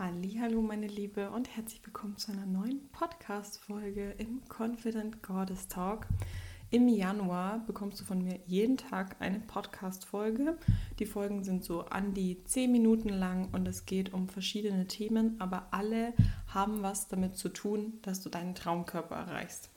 Hallo meine Liebe und herzlich willkommen zu einer neuen Podcast Folge im Confident Goddess Talk. Im Januar bekommst du von mir jeden Tag eine Podcast Folge. Die Folgen sind so an die 10 Minuten lang und es geht um verschiedene Themen, aber alle haben was damit zu tun, dass du deinen Traumkörper erreichst.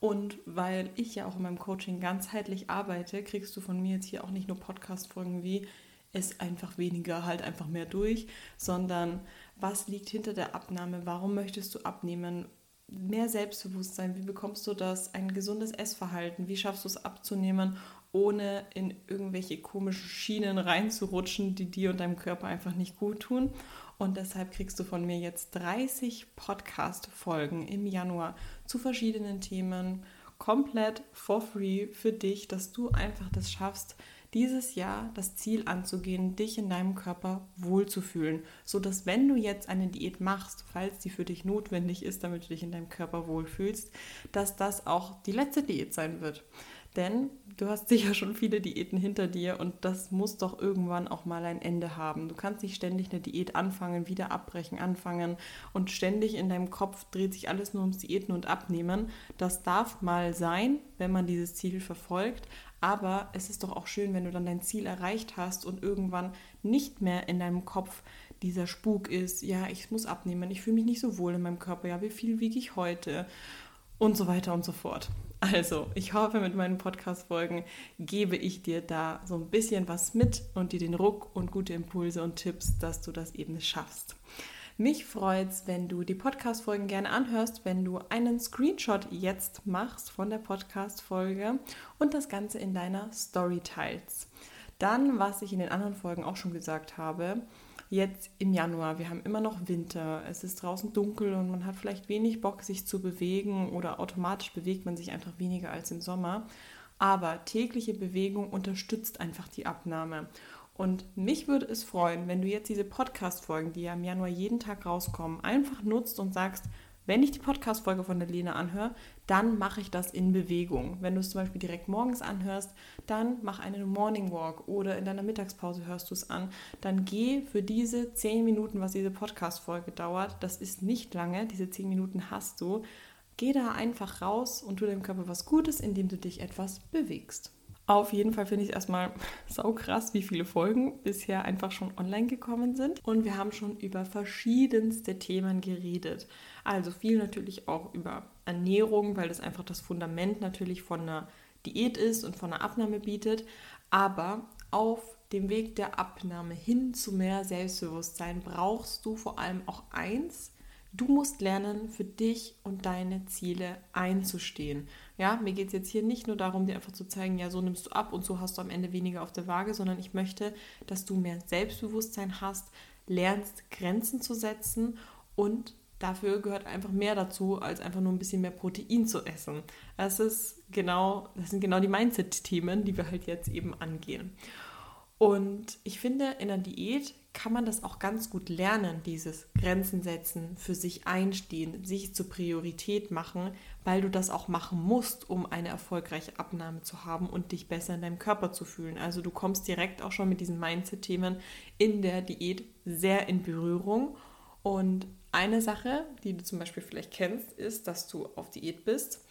Und weil ich ja auch in meinem Coaching ganzheitlich arbeite, kriegst du von mir jetzt hier auch nicht nur Podcast-Folgen wie es einfach weniger, halt einfach mehr durch, sondern was liegt hinter der Abnahme, warum möchtest du abnehmen, mehr Selbstbewusstsein, wie bekommst du das, ein gesundes Essverhalten, wie schaffst du es abzunehmen, ohne in irgendwelche komischen Schienen reinzurutschen, die dir und deinem Körper einfach nicht gut tun. Und deshalb kriegst du von mir jetzt 30 Podcast-Folgen im Januar zu verschiedenen Themen, komplett for free für dich, dass du einfach das schaffst, dieses Jahr das Ziel anzugehen, dich in deinem Körper wohlzufühlen, so dass wenn du jetzt eine Diät machst, falls die für dich notwendig ist, damit du dich in deinem Körper wohlfühlst, dass das auch die letzte Diät sein wird. Denn du hast sicher schon viele Diäten hinter dir und das muss doch irgendwann auch mal ein Ende haben. Du kannst nicht ständig eine Diät anfangen, wieder abbrechen, anfangen und ständig in deinem Kopf dreht sich alles nur ums Diäten und Abnehmen. Das darf mal sein, wenn man dieses Ziel verfolgt, aber es ist doch auch schön, wenn du dann dein Ziel erreicht hast und irgendwann nicht mehr in deinem Kopf dieser Spuk ist, ja, ich muss abnehmen, ich fühle mich nicht so wohl in meinem Körper, ja, wie viel wiege ich heute und so weiter und so fort. Also, ich hoffe, mit meinen Podcast-Folgen gebe ich dir da so ein bisschen was mit und dir den Ruck und gute Impulse und Tipps, dass du das eben schaffst. Mich freut es, wenn du die Podcast-Folgen gerne anhörst, wenn du einen Screenshot jetzt machst von der Podcast-Folge und das Ganze in deiner Story teilst. Dann, was ich in den anderen Folgen auch schon gesagt habe, jetzt im Januar, wir haben immer noch Winter, es ist draußen dunkel und man hat vielleicht wenig Bock, sich zu bewegen oder automatisch bewegt man sich einfach weniger als im Sommer. Aber tägliche Bewegung unterstützt einfach die Abnahme. Und mich würde es freuen, wenn du jetzt diese Podcast-Folgen, die ja im Januar jeden Tag rauskommen, einfach nutzt und sagst, wenn ich die Podcast-Folge von der Lena anhöre, dann mache ich das in Bewegung. Wenn du es zum Beispiel direkt morgens anhörst, dann mach einen Morning Walk oder in deiner Mittagspause hörst du es an. Dann geh für diese 10 Minuten, was diese Podcast-Folge dauert, das ist nicht lange, diese 10 Minuten hast du. Geh da einfach raus und tu deinem Körper was Gutes, indem du dich etwas bewegst. Auf jeden Fall finde ich es erstmal sau krass, wie viele Folgen bisher einfach schon online gekommen sind. Und wir haben schon über verschiedenste Themen geredet. Also viel natürlich auch über Ernährung, weil das einfach das Fundament natürlich von einer Diät ist und von einer Abnahme bietet. Aber auf dem Weg der Abnahme hin zu mehr Selbstbewusstsein brauchst du vor allem auch eins, Du musst lernen, für dich und deine Ziele einzustehen. Ja, mir geht es jetzt hier nicht nur darum, dir einfach zu zeigen, ja, so nimmst du ab und so hast du am Ende weniger auf der Waage, sondern ich möchte, dass du mehr Selbstbewusstsein hast, lernst, Grenzen zu setzen und dafür gehört einfach mehr dazu, als einfach nur ein bisschen mehr Protein zu essen. Das ist genau, das sind genau die Mindset-Themen, die wir halt jetzt eben angehen. Und ich finde, in der Diät kann man das auch ganz gut lernen, dieses Grenzen setzen, für sich einstehen, sich zur Priorität machen, weil du das auch machen musst, um eine erfolgreiche Abnahme zu haben und dich besser in deinem Körper zu fühlen. Also du kommst direkt auch schon mit diesen Mindset-Themen in der Diät sehr in Berührung. Und eine Sache, die du zum Beispiel vielleicht kennst, ist, dass du auf Diät bist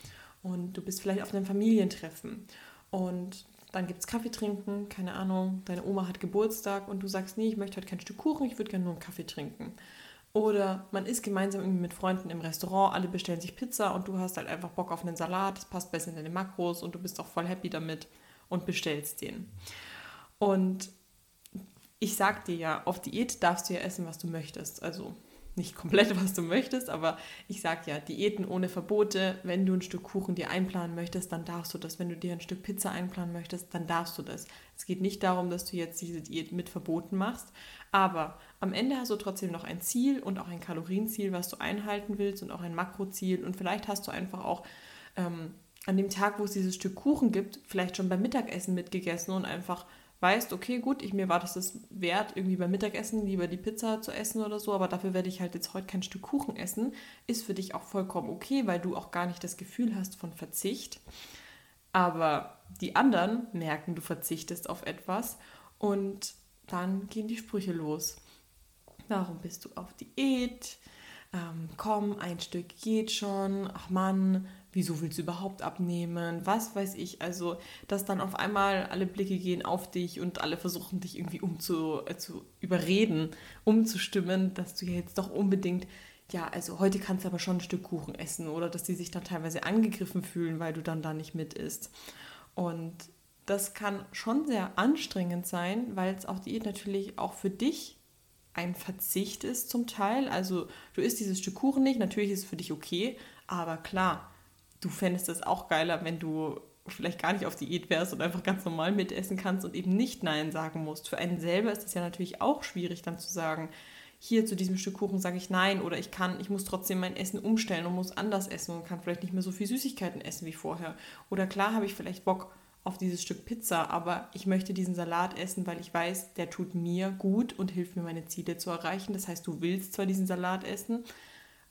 und du bist vielleicht auf einem Familientreffen und dann gibt es Kaffee trinken, keine Ahnung, deine Oma hat Geburtstag und du sagst, nee, ich möchte heute kein Stück Kuchen, ich würde gerne nur einen Kaffee trinken. Oder man isst gemeinsam irgendwie mit Freunden im Restaurant, alle bestellen sich Pizza und du hast halt einfach Bock auf einen Salat, das passt besser in deine Makros und du bist auch voll happy damit und bestellst den. Und ich sag dir ja, auf Diät darfst du ja essen, was du möchtest. Also nicht komplett, was du möchtest, aber ich sag ja, Diäten ohne Verbote. Wenn du ein Stück Kuchen dir einplanen möchtest, dann darfst du das. Wenn du dir ein Stück Pizza einplanen möchtest, dann darfst du das. Es geht nicht darum, dass du jetzt diese Diät mit Verboten machst, aber am Ende hast du trotzdem noch ein Ziel und auch ein Kalorienziel, was du einhalten willst und auch ein Makroziel und vielleicht hast du einfach auch ähm, an dem Tag, wo es dieses Stück Kuchen gibt, vielleicht schon beim Mittagessen mitgegessen und einfach weißt, okay, gut, ich, mir war das das wert, irgendwie beim Mittagessen lieber die Pizza zu essen oder so, aber dafür werde ich halt jetzt heute kein Stück Kuchen essen, ist für dich auch vollkommen okay, weil du auch gar nicht das Gefühl hast von Verzicht. Aber die anderen merken, du verzichtest auf etwas und dann gehen die Sprüche los. warum bist du auf Diät? Ähm, komm, ein Stück geht schon. Ach Mann, wieso willst du überhaupt abnehmen? Was weiß ich. Also, dass dann auf einmal alle Blicke gehen auf dich und alle versuchen dich irgendwie umzu, äh, zu überreden, umzustimmen, dass du jetzt doch unbedingt, ja, also heute kannst du aber schon ein Stück Kuchen essen oder dass die sich dann teilweise angegriffen fühlen, weil du dann da nicht mit isst. Und das kann schon sehr anstrengend sein, weil es auch Diät natürlich auch für dich ein Verzicht ist zum Teil. Also du isst dieses Stück Kuchen nicht, natürlich ist es für dich okay, aber klar, du fändest es auch geiler, wenn du vielleicht gar nicht auf Diät wärst und einfach ganz normal mitessen kannst und eben nicht Nein sagen musst. Für einen selber ist es ja natürlich auch schwierig dann zu sagen, hier zu diesem Stück Kuchen sage ich Nein oder ich kann, ich muss trotzdem mein Essen umstellen und muss anders essen und kann vielleicht nicht mehr so viel Süßigkeiten essen wie vorher. Oder klar habe ich vielleicht Bock auf dieses Stück Pizza, aber ich möchte diesen Salat essen, weil ich weiß, der tut mir gut und hilft mir, meine Ziele zu erreichen. Das heißt, du willst zwar diesen Salat essen,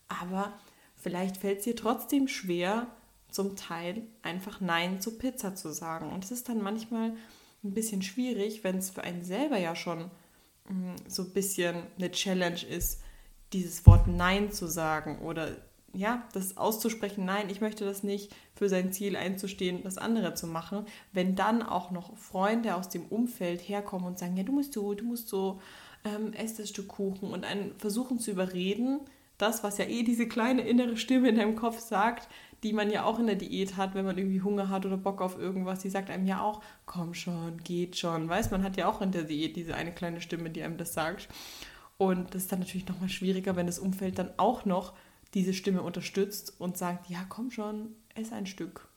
aber vielleicht fällt es dir trotzdem schwer, zum Teil einfach Nein zu Pizza zu sagen. Und es ist dann manchmal ein bisschen schwierig, wenn es für einen selber ja schon mm, so ein bisschen eine Challenge ist, dieses Wort Nein zu sagen oder ja, das auszusprechen, nein, ich möchte das nicht, für sein Ziel einzustehen, das andere zu machen, wenn dann auch noch Freunde aus dem Umfeld herkommen und sagen, ja, du musst so, du musst so, ähm, ess das Stück Kuchen und einen versuchen zu überreden, das, was ja eh diese kleine innere Stimme in deinem Kopf sagt, die man ja auch in der Diät hat, wenn man irgendwie Hunger hat oder Bock auf irgendwas, die sagt einem ja auch, komm schon, geht schon. Weiß man hat ja auch in der Diät diese eine kleine Stimme, die einem das sagt. Und das ist dann natürlich nochmal schwieriger, wenn das Umfeld dann auch noch diese Stimme unterstützt und sagt, ja, komm schon, ess ein Stück.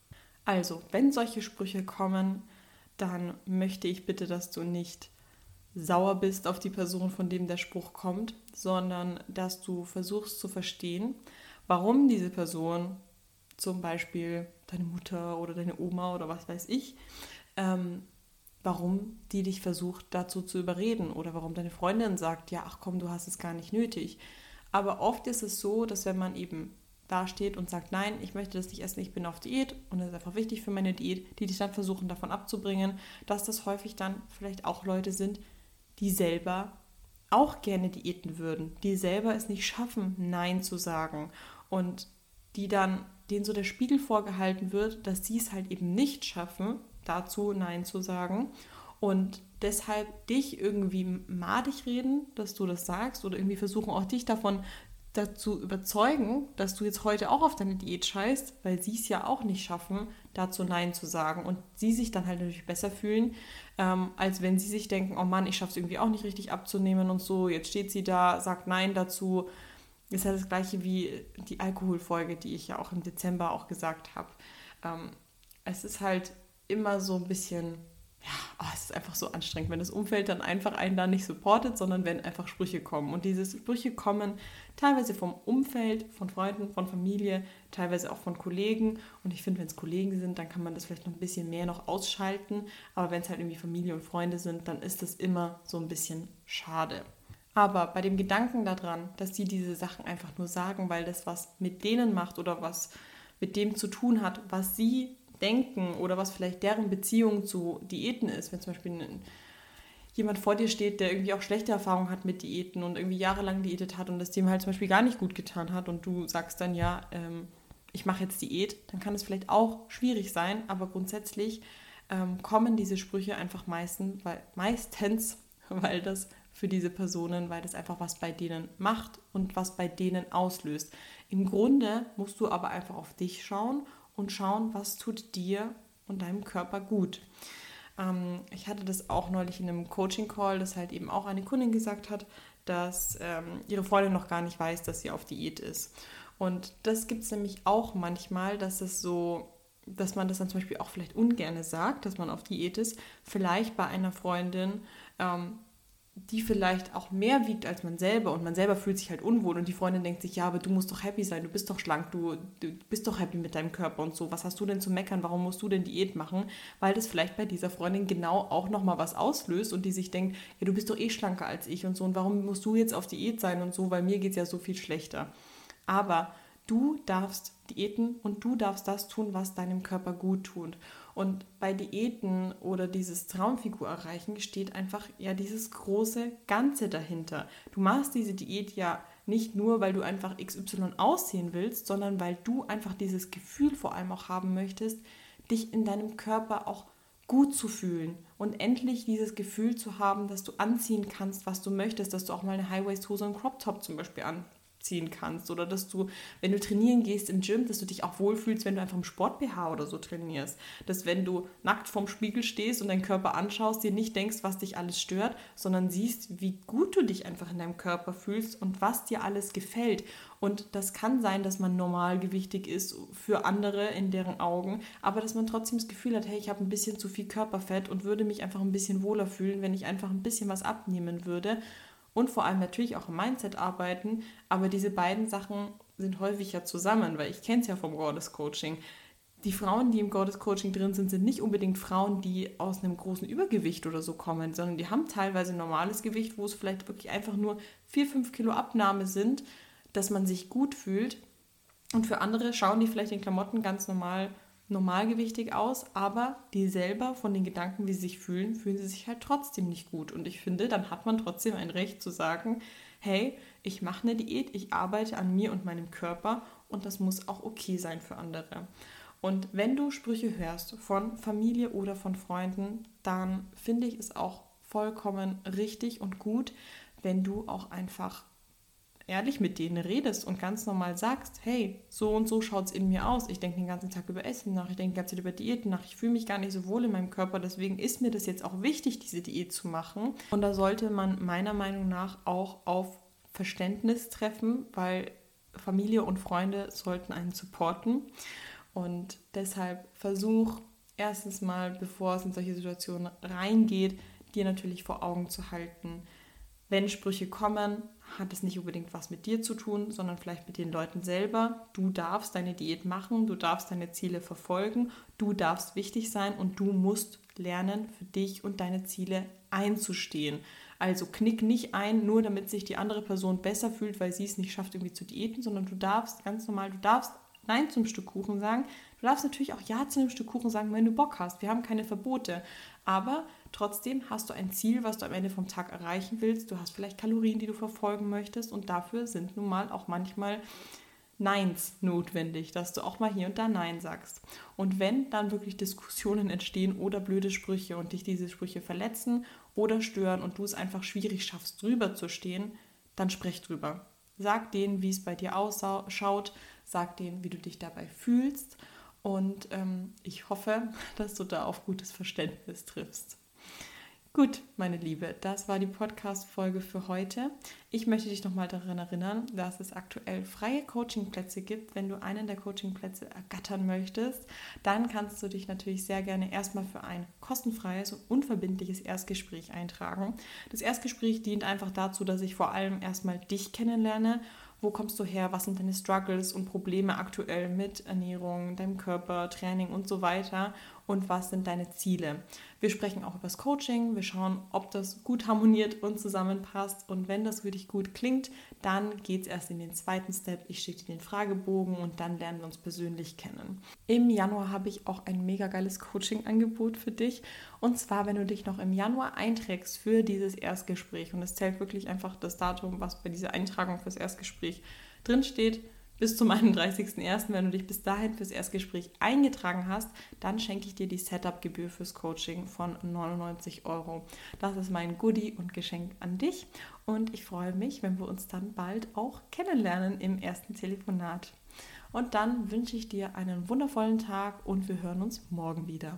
Also, wenn solche Sprüche kommen, dann möchte ich bitte, dass du nicht sauer bist auf die Person, von dem der Spruch kommt, sondern dass du versuchst zu verstehen, warum diese Person, zum Beispiel deine Mutter oder deine Oma oder was weiß ich, ähm, warum die dich versucht dazu zu überreden oder warum deine Freundin sagt, ja, ach komm, du hast es gar nicht nötig. Aber oft ist es so, dass wenn man eben dasteht und sagt, nein, ich möchte das nicht essen, ich bin auf Diät und das ist einfach wichtig für meine Diät, die dich dann versuchen davon abzubringen, dass das häufig dann vielleicht auch Leute sind, die selber auch gerne Diäten würden, die selber es nicht schaffen, Nein zu sagen und die dann denen so der Spiegel vorgehalten wird, dass sie es halt eben nicht schaffen, dazu Nein zu sagen und deshalb dich irgendwie madig reden, dass du das sagst oder irgendwie versuchen auch dich davon dazu überzeugen, dass du jetzt heute auch auf deine Diät scheißt, weil sie es ja auch nicht schaffen, dazu Nein zu sagen und sie sich dann halt natürlich besser fühlen, ähm, als wenn sie sich denken, oh Mann, ich schaffe es irgendwie auch nicht richtig abzunehmen und so, jetzt steht sie da, sagt Nein dazu. Ist ja das gleiche wie die Alkoholfolge, die ich ja auch im Dezember auch gesagt habe. Ähm, es ist halt immer so ein bisschen ja, oh, es ist einfach so anstrengend, wenn das Umfeld dann einfach einen da nicht supportet, sondern wenn einfach Sprüche kommen. Und diese Sprüche kommen teilweise vom Umfeld, von Freunden, von Familie, teilweise auch von Kollegen. Und ich finde, wenn es Kollegen sind, dann kann man das vielleicht noch ein bisschen mehr noch ausschalten. Aber wenn es halt irgendwie Familie und Freunde sind, dann ist das immer so ein bisschen schade. Aber bei dem Gedanken daran, dass sie diese Sachen einfach nur sagen, weil das was mit denen macht oder was mit dem zu tun hat, was sie denken oder was vielleicht deren Beziehung zu Diäten ist. Wenn zum Beispiel ein, jemand vor dir steht, der irgendwie auch schlechte Erfahrungen hat mit Diäten und irgendwie jahrelang diätet hat und das dem halt zum Beispiel gar nicht gut getan hat und du sagst dann, ja, ähm, ich mache jetzt Diät, dann kann es vielleicht auch schwierig sein, aber grundsätzlich ähm, kommen diese Sprüche einfach meistens, weil, meistens, weil das für diese Personen, weil das einfach was bei denen macht und was bei denen auslöst. Im Grunde musst du aber einfach auf dich schauen und schauen, was tut dir und deinem Körper gut. Ähm, ich hatte das auch neulich in einem Coaching-Call, dass halt eben auch eine Kundin gesagt hat, dass ähm, ihre Freundin noch gar nicht weiß, dass sie auf Diät ist. Und das gibt es nämlich auch manchmal, dass es so, dass man das dann zum Beispiel auch vielleicht ungerne sagt, dass man auf Diät ist. Vielleicht bei einer Freundin, ähm, die vielleicht auch mehr wiegt als man selber und man selber fühlt sich halt unwohl und die Freundin denkt sich, ja, aber du musst doch happy sein, du bist doch schlank, du, du bist doch happy mit deinem Körper und so. Was hast du denn zu meckern? Warum musst du denn Diät machen? Weil das vielleicht bei dieser Freundin genau auch nochmal was auslöst und die sich denkt, ja, du bist doch eh schlanker als ich und so und warum musst du jetzt auf Diät sein und so, weil mir geht es ja so viel schlechter. Aber du darfst Diäten und du darfst das tun, was deinem Körper gut tut. Und bei Diäten oder dieses Traumfigur erreichen steht einfach ja dieses große Ganze dahinter. Du machst diese Diät ja nicht nur, weil du einfach XY aussehen willst, sondern weil du einfach dieses Gefühl vor allem auch haben möchtest, dich in deinem Körper auch gut zu fühlen und endlich dieses Gefühl zu haben, dass du anziehen kannst, was du möchtest, dass du auch mal eine High-Waist-Hose und Crop Top zum Beispiel an ziehen kannst oder dass du, wenn du trainieren gehst im Gym, dass du dich auch wohlfühlst, wenn du einfach im Sport-BH oder so trainierst. Dass wenn du nackt vorm Spiegel stehst und deinen Körper anschaust, dir nicht denkst, was dich alles stört, sondern siehst, wie gut du dich einfach in deinem Körper fühlst und was dir alles gefällt. Und das kann sein, dass man normalgewichtig ist für andere in deren Augen, aber dass man trotzdem das Gefühl hat, hey, ich habe ein bisschen zu viel Körperfett und würde mich einfach ein bisschen wohler fühlen, wenn ich einfach ein bisschen was abnehmen würde und vor allem natürlich auch im Mindset arbeiten. Aber diese beiden Sachen sind häufig ja zusammen, weil ich kenne es ja vom Goddess Coaching. Die Frauen, die im Goddess Coaching drin sind, sind nicht unbedingt Frauen, die aus einem großen Übergewicht oder so kommen, sondern die haben teilweise normales Gewicht, wo es vielleicht wirklich einfach nur 4, 5 Kilo Abnahme sind, dass man sich gut fühlt. Und für andere schauen die vielleicht in Klamotten ganz normal normalgewichtig aus, aber die selber von den Gedanken, wie sie sich fühlen, fühlen sie sich halt trotzdem nicht gut. Und ich finde, dann hat man trotzdem ein Recht zu sagen, hey, ich mache eine Diät, ich arbeite an mir und meinem Körper und das muss auch okay sein für andere. Und wenn du Sprüche hörst von Familie oder von Freunden, dann finde ich es auch vollkommen richtig und gut, wenn du auch einfach ehrlich mit denen redest und ganz normal sagst, hey, so und so schaut es in mir aus. Ich denke den ganzen Tag über Essen nach, ich denke die ganze Zeit über Diäten nach, ich fühle mich gar nicht so wohl in meinem Körper, deswegen ist mir das jetzt auch wichtig, diese Diät zu machen. Und da sollte man meiner Meinung nach auch auf Verständnis treffen, weil Familie und Freunde sollten einen supporten. Und deshalb versuch erstens mal, bevor es in solche Situationen reingeht, dir natürlich vor Augen zu halten, wenn Sprüche kommen, hat es nicht unbedingt was mit dir zu tun, sondern vielleicht mit den Leuten selber. Du darfst deine Diät machen, du darfst deine Ziele verfolgen, du darfst wichtig sein und du musst lernen, für dich und deine Ziele einzustehen. Also knick nicht ein, nur damit sich die andere Person besser fühlt, weil sie es nicht schafft, irgendwie zu diäten, sondern du darfst ganz normal, du darfst Nein zum Stück Kuchen sagen. Du darfst natürlich auch Ja zu einem Stück Kuchen sagen, wenn du Bock hast. Wir haben keine Verbote. Aber trotzdem hast du ein Ziel, was du am Ende vom Tag erreichen willst. Du hast vielleicht Kalorien, die du verfolgen möchtest. Und dafür sind nun mal auch manchmal Neins notwendig, dass du auch mal hier und da Nein sagst. Und wenn dann wirklich Diskussionen entstehen oder blöde Sprüche und dich diese Sprüche verletzen oder stören und du es einfach schwierig schaffst, drüber zu stehen, dann sprech drüber. Sag denen, wie es bei dir ausschaut, sag denen, wie du dich dabei fühlst und ähm, ich hoffe, dass du da auf gutes Verständnis triffst. Gut, meine Liebe, das war die Podcast-Folge für heute. Ich möchte dich nochmal daran erinnern, dass es aktuell freie Coachingplätze gibt. Wenn du einen der Coachingplätze ergattern möchtest, dann kannst du dich natürlich sehr gerne erstmal für ein kostenfreies und unverbindliches Erstgespräch eintragen. Das Erstgespräch dient einfach dazu, dass ich vor allem erstmal dich kennenlerne wo kommst du her, was sind deine Struggles und Probleme aktuell mit Ernährung, deinem Körper, Training und so weiter und was sind deine Ziele. Wir sprechen auch über das Coaching, wir schauen, ob das gut harmoniert und zusammenpasst und wenn das für dich gut klingt, dann geht es erst in den zweiten Step. Ich schicke dir den Fragebogen und dann lernen wir uns persönlich kennen. Im Januar habe ich auch ein mega geiles Coaching-Angebot für dich und zwar, wenn du dich noch im Januar einträgst für dieses Erstgespräch und es zählt wirklich einfach das Datum, was bei dieser Eintragung fürs Erstgespräch drinsteht bis zum 31.01., wenn du dich bis dahin fürs Erstgespräch eingetragen hast, dann schenke ich dir die Setup-Gebühr fürs Coaching von 99 Euro. Das ist mein Goodie und Geschenk an dich und ich freue mich, wenn wir uns dann bald auch kennenlernen im ersten Telefonat. Und dann wünsche ich dir einen wundervollen Tag und wir hören uns morgen wieder.